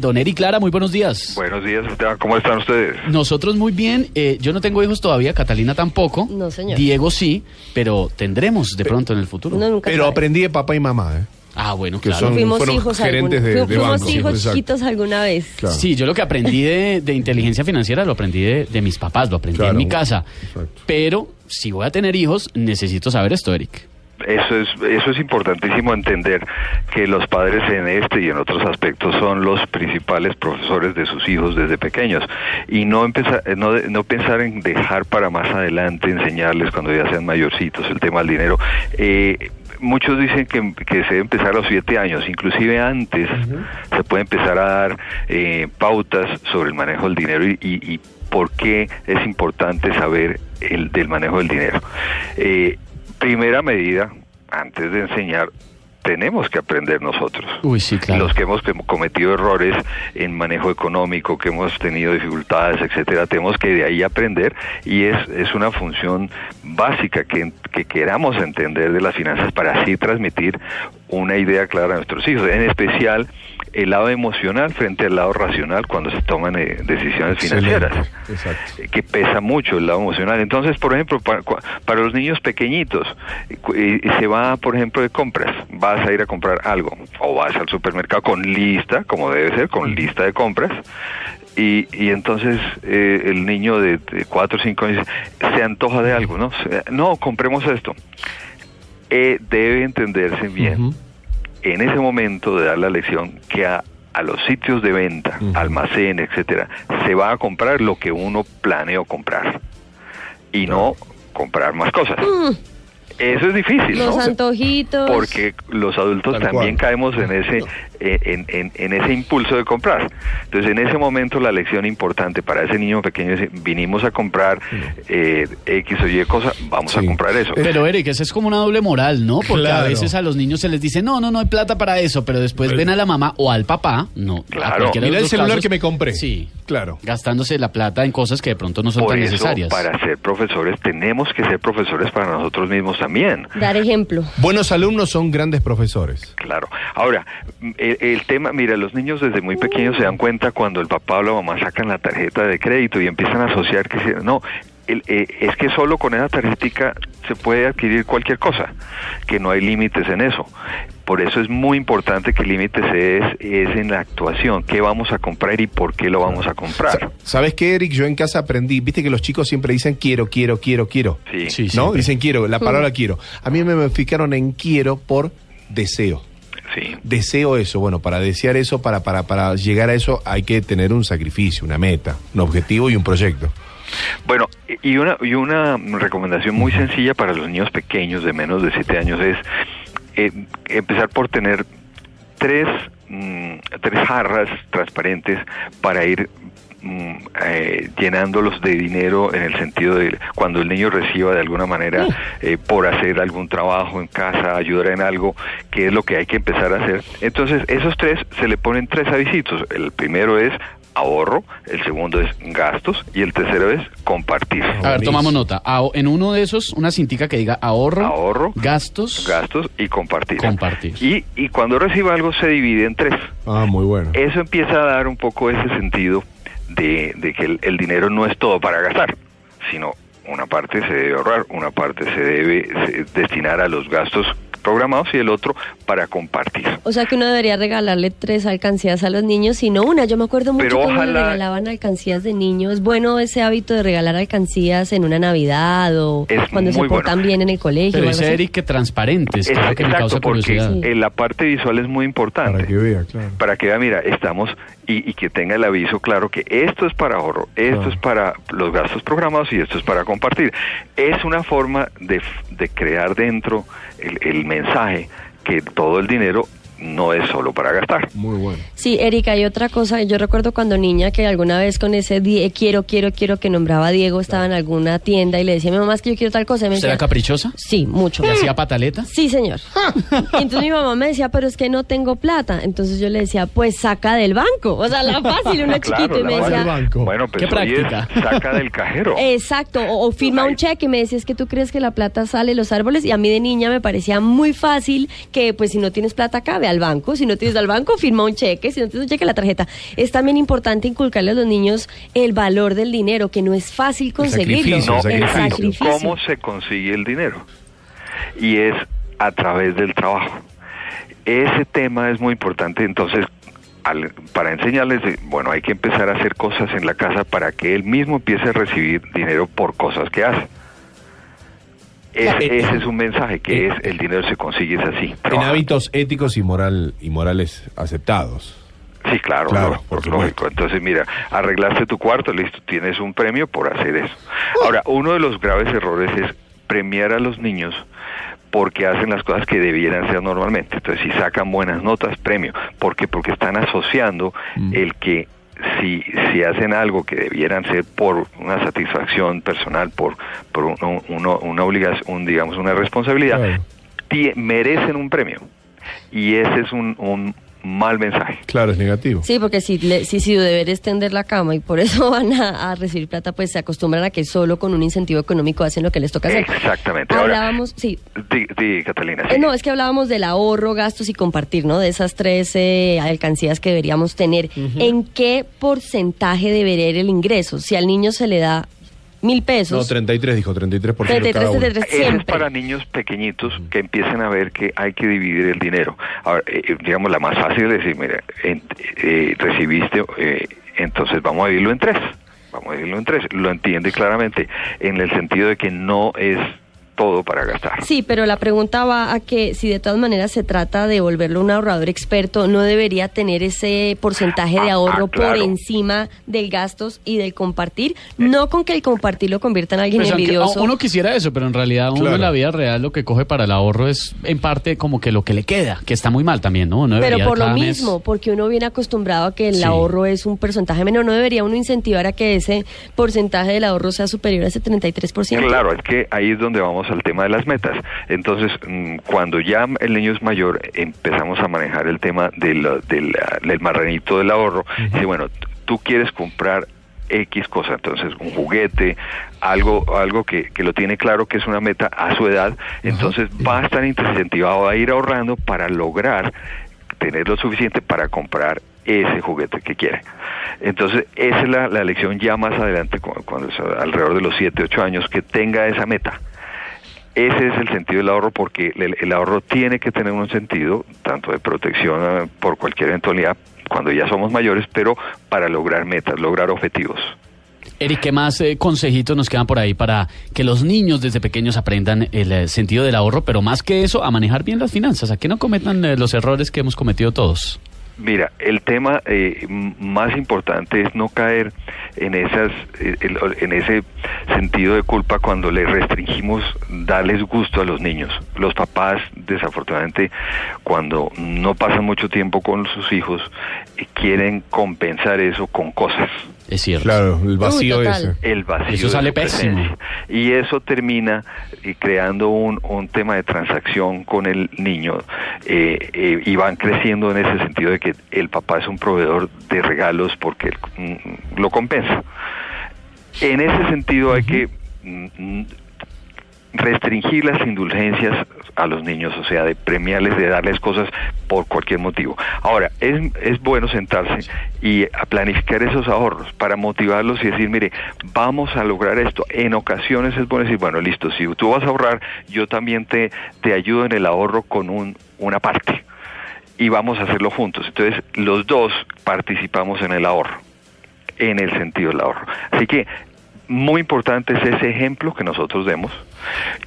Don Eri Clara, muy buenos días. Buenos días, Esteban. ¿Cómo están ustedes? Nosotros muy bien. Eh, yo no tengo hijos todavía, Catalina tampoco. No, señor. Diego sí, pero tendremos de pronto en el futuro. Uno nunca Pero sabe. aprendí de papá y mamá, ¿eh? Ah, bueno, Que claro. son- Fuimos fueron hijos gerentes algún- de- de fuimos hijos exacto. chiquitos alguna vez. Claro. Sí, yo lo que aprendí de, de inteligencia financiera lo aprendí de, de mis papás, lo aprendí Claro. en mi casa. Exacto. Pero si voy a tener hijos, necesito saber esto, Eric. Eso es, eso es importantísimo entender que los padres en este y en otros aspectos son los principales profesores de sus hijos desde pequeños y no empezar, eh, no, no pensar en dejar para más adelante enseñarles cuando ya sean mayorcitos el tema del dinero. Eh, muchos dicen que, que se debe empezar a los siete años, inclusive antes se puede empezar a dar eh, pautas sobre el manejo del dinero y, y- y por qué es importante saber el del manejo del dinero. Eh, primera medida, antes de enseñar, tenemos que aprender nosotros. Uy, sí, claro. Los que hemos com- cometido errores en manejo económico, que hemos tenido dificultades, etcétera, tenemos que de ahí aprender y es, es una función básica que, que queramos entender de las finanzas para así transmitir una idea clara a nuestros hijos, en especial el lado emocional frente al lado racional cuando se toman eh, decisiones financieras eh, que pesa mucho el lado emocional. Entonces, por ejemplo, para, para los niños pequeñitos, eh, eh, se va, por ejemplo, de compras, vas a ir a comprar algo, o vas al supermercado con lista, como debe ser, con lista de compras, y, y entonces eh, el niño de, de 4 o 5 años se antoja de algo, ¿no? Se- no, compremos esto. Debe entenderse bien. En ese momento de dar la lección que a, a los sitios de venta, almacén, etcétera, se va a comprar lo que uno planeó comprar y no comprar más cosas. Eso es difícil, Mm. Los ¿no? antojitos. Porque los adultos Tal también cual. caemos en ese en, en- en ese impulso de comprar. Entonces, en ese momento la lección importante para ese niño pequeño es vinimos a comprar eh, X o Y cosa, vamos a comprar eso. Pero Eric, esa es como una doble moral, ¿no? Porque a veces a los niños se les dice, no, no, no hay plata para eso, pero después ven a la mamá o al papá, no. Claro. de Mira el celular casos, que me compré. Sí. Claro. Gastándose la plata en cosas que de pronto no son Por tan eso, necesarias. para ser profesores, tenemos que ser profesores para nosotros mismos también. Dar ejemplo. Buenos alumnos son grandes profesores. Claro. Ahora, el, el tema, mira, los niños desde muy pequeños se dan cuenta cuando el papá o la mamá sacan la tarjeta de crédito y empiezan a asociar que no, el- eh, es que solo con esa tarjetica se puede adquirir cualquier cosa, que no hay límites en eso. Por eso es muy importante que el límite se es, es en la actuación, qué vamos a comprar y por qué lo vamos a comprar. Sa- ¿Sabes qué, Eric? Yo en casa aprendí, viste que los chicos siempre dicen quiero, quiero, quiero, quiero. Sí. Sí, ¿No? siempre. Dicen quiero, la palabra quiero. A mí me modificaron en quiero por deseo. Sí. Deseo eso. Bueno, para desear eso, para, para, para llegar a eso, hay que tener un sacrificio, una meta, un objetivo y un proyecto. Bueno, y una, y una recomendación muy sencilla para los niños pequeños de menos de 7 años es eh, empezar por tener tres, mm, tres jarras transparentes para ir eh, llenándolos de dinero en el sentido de cuando el niño reciba de alguna manera eh, por hacer algún trabajo en casa, ayudar en algo, que es lo que hay que empezar a hacer. Entonces, esos tres se le ponen tres avisitos. El primero es ahorro, el segundo es gastos y el tercero es compartir. A ver, tomamos nota. En uno de esos, una cintica que diga ahorro, Ahorro, gastos, gastos y compartir. Compartir. Y, y cuando reciba algo se divide en tres. Ah, muy bueno. Eso empieza a dar un poco ese sentido de, de que el, el dinero no es todo para gastar, sino una parte se debe ahorrar, una parte se debe se- destinar a los gastos programados y el otro para compartir. O sea que uno debería regalarle tres alcancías a los niños, y no una. Yo me acuerdo mucho Pero cuando le ojalá- regalaban alcancías de niños. Es bueno ese hábito de regalar alcancías en una Navidad o Es cuando se bueno. portan bien en el colegio. pero. Eric que transparentes, que es que me causa porque curiosidad. Sí. eh, la parte visual es muy importante. Para que vea, claro. para que vea, mira, estamos y, y que tenga el aviso claro que esto es para ahorro, esto Ah. es para los gastos programados y esto es para compartir. Es una forma de, de crear dentro el, el mensaje que todo el dinero no es solo para gastar. Muy bueno. Sí, Erika, hay otra cosa. Yo recuerdo cuando niña que alguna vez con ese die- quiero, quiero, quiero que nombraba a Diego, estaba en alguna tienda y le decía a mi mamá es que yo quiero tal cosa. Y me ¿Será decía, caprichosa? Sí, mucho. ¿Le hacía pataleta? Sí, señor. Y entonces mi mamá me decía, pero es que no tengo plata. Entonces yo le decía, pues saca del banco. O sea, la fácil, una Claro, chiquita. Y me decía, banco. Bueno, pues Qué es práctica. saca del cajero. Exacto, o, o firma un cheque y me decía, es que tú crees que la plata sale de los árboles y a mí de niña me parecía muy fácil que pues si no tienes plata acá, ve al banco, si no tienes al banco, firma un cheque, si no tienes un cheque, la tarjeta. Es también importante inculcarle a los niños el valor del dinero, que no es fácil conseguirlo. sacrificio, No, el el exacto. sacrificio. ¿Cómo se consigue el dinero? Y es a través del trabajo. Ese tema es muy importante, entonces, al- para enseñarles, bueno, hay que empezar a hacer cosas en la casa para que él mismo empiece a recibir dinero por cosas que hace. Es- Eh, ese es un mensaje, que eh, es el dinero se consigue es así. En trabajando. hábitos éticos y moral y morales aceptados. Sí, claro, Claro, por lógico. Entonces, mira, arreglaste tu cuarto, listo, tienes un premio por hacer eso. Ahora, uno de los graves errores es premiar a los niños porque hacen las cosas que debieran ser normalmente. Entonces, si sacan buenas notas, premio. ¿Por qué? Porque están asociando el que si, si hacen algo que debieran ser por una satisfacción personal, por, por un- uno- una obligación, un, digamos, una responsabilidad, merecen un premio. Y ese es un, un mal mensaje. Claro, es negativo. Sí, porque si, le- si su deber es tender la cama y por eso van a, a recibir plata, pues se acostumbran a que solo con un incentivo económico hacen lo que les toca hacer. Exactamente. Ahora, Hablábamos, sí, Di, di, Catalina. Eh, no, es que hablábamos del ahorro, gastos y compartir, ¿no? De esas tres eh, alcancías que deberíamos tener. ¿En qué porcentaje debería ir el ingreso? Si al niño se le da mil No, pesos. 33 dijo, 33% 33, cada uno. 33, Ese es para niños pequeñitos que empiecen a ver que hay que dividir el dinero. Ahora, eh, digamos, la más fácil es decir, mira, en- eh, recibiste, eh, entonces vamos a dividirlo en tres. Vamos a dividirlo en tres. Lo entiende claramente, en el sentido de que no es todo para gastar. Sí, pero la pregunta va a que si de todas maneras se trata de volverlo un ahorrador experto, no debería tener ese porcentaje de Ah, ahorro ah, claro. por encima del gastos y del compartir, no con que el compartir lo convierta en alguien Pues aunque envidioso. uno quisiera eso, pero en realidad uno Claro. en la vida real lo que coge para el ahorro es en parte como que lo que le queda, que está muy mal también, ¿no? Uno Pero por lo mes- mismo, porque uno viene acostumbrado a que el Sí. ahorro es un porcentaje menor, ¿no debería uno incentivar a que ese porcentaje del ahorro sea superior a ese 33%? Claro, es que ahí es donde vamos al tema de las metas. Entonces, mm, cuando ya el niño es mayor, empezamos a manejar el tema del, del, ah, del marranito del ahorro. Dice, bueno, tú quieres comprar X cosa, entonces un juguete, algo, algo que, que lo tiene claro que es una meta a su edad, entonces va a estar incentivado a ir ahorrando para lograr tener lo suficiente para comprar ese juguete que quiere. Entonces, esa es la, la lección ya más adelante, cu- cuando, es alrededor de los 7, 8 años, que tenga esa meta. Ese es el sentido del ahorro porque el, el ahorro tiene que tener un sentido, tanto de protección eh, por cualquier eventualidad cuando ya somos mayores, pero para lograr metas, lograr objetivos. Eric, ¿qué más eh, consejitos nos quedan por ahí para que los niños desde pequeños aprendan el eh, sentido del ahorro, pero más que eso, a manejar bien las finanzas, a que no cometan eh, los errores que hemos cometido todos? Mira, el tema eh, más importante es no caer en esas, eh, en ese sentido de culpa cuando le restringimos darles gusto a los niños. Los papás, desafortunadamente, cuando no pasan mucho tiempo con sus hijos, eh, quieren compensar eso con cosas. Es cierto. Claro, el vacío Uy, ese. el vacío. Eso sale pésimo. Y eso termina eh, creando un, un tema de transacción con el niño eh, eh, y van creciendo en ese sentido de que el papá es un proveedor de regalos porque mm, lo compensa. En ese sentido hay que mm, restringir las indulgencias a los niños, o sea, de premiarles, de darles cosas por cualquier motivo. Ahora, es, es bueno sentarse y a planificar esos ahorros para motivarlos y decir, mire, vamos a lograr esto. En ocasiones es bueno decir, bueno, listo, si tú vas a ahorrar, yo también te, te ayudo en el ahorro con un, una parte y vamos a hacerlo juntos. Entonces, los dos participamos en el ahorro, en el sentido del ahorro. Así que muy importante es ese ejemplo que nosotros demos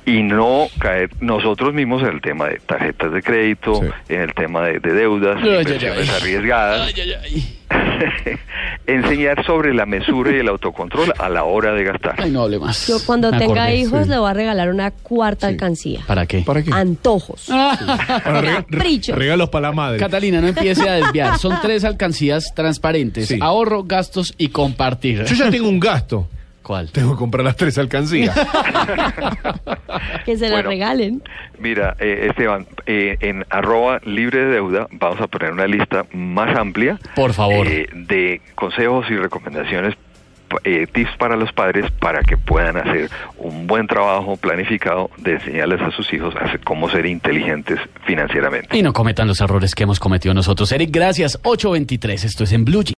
y no caer nosotros mismos en el tema de tarjetas de crédito, Sí. en el tema de, de deudas, Ay, ay, inversiones ay. arriesgadas. Ay, ay, ay. Enseñar sobre la mesura y el autocontrol a la hora de gastar. Ay, no hable más. Yo cuando Me tenga acordé. hijos sí. le voy a regalar una cuarta alcancía. ¿Para qué? ¿Para qué? Antojos. Para rega- Caprichos. Regalos para la madre. Catalina, no empiece a desviar. Son tres alcancías transparentes. Sí. Ahorro, gastos y compartir. Yo ya tengo un gasto. ¿Cuál? Tengo que comprar las tres alcancías. Que se la Bueno. regalen. Mira, eh, Esteban, eh, en arroba libre de deuda vamos a poner una lista más amplia Por favor. eh, de consejos y recomendaciones, eh, tips para los padres para que puedan hacer un buen trabajo planificado de enseñarles a sus hijos a ser- cómo ser inteligentes financieramente. Y no cometan los errores que hemos cometido nosotros. Eric, gracias. 823. Esto es en Blue Jeans.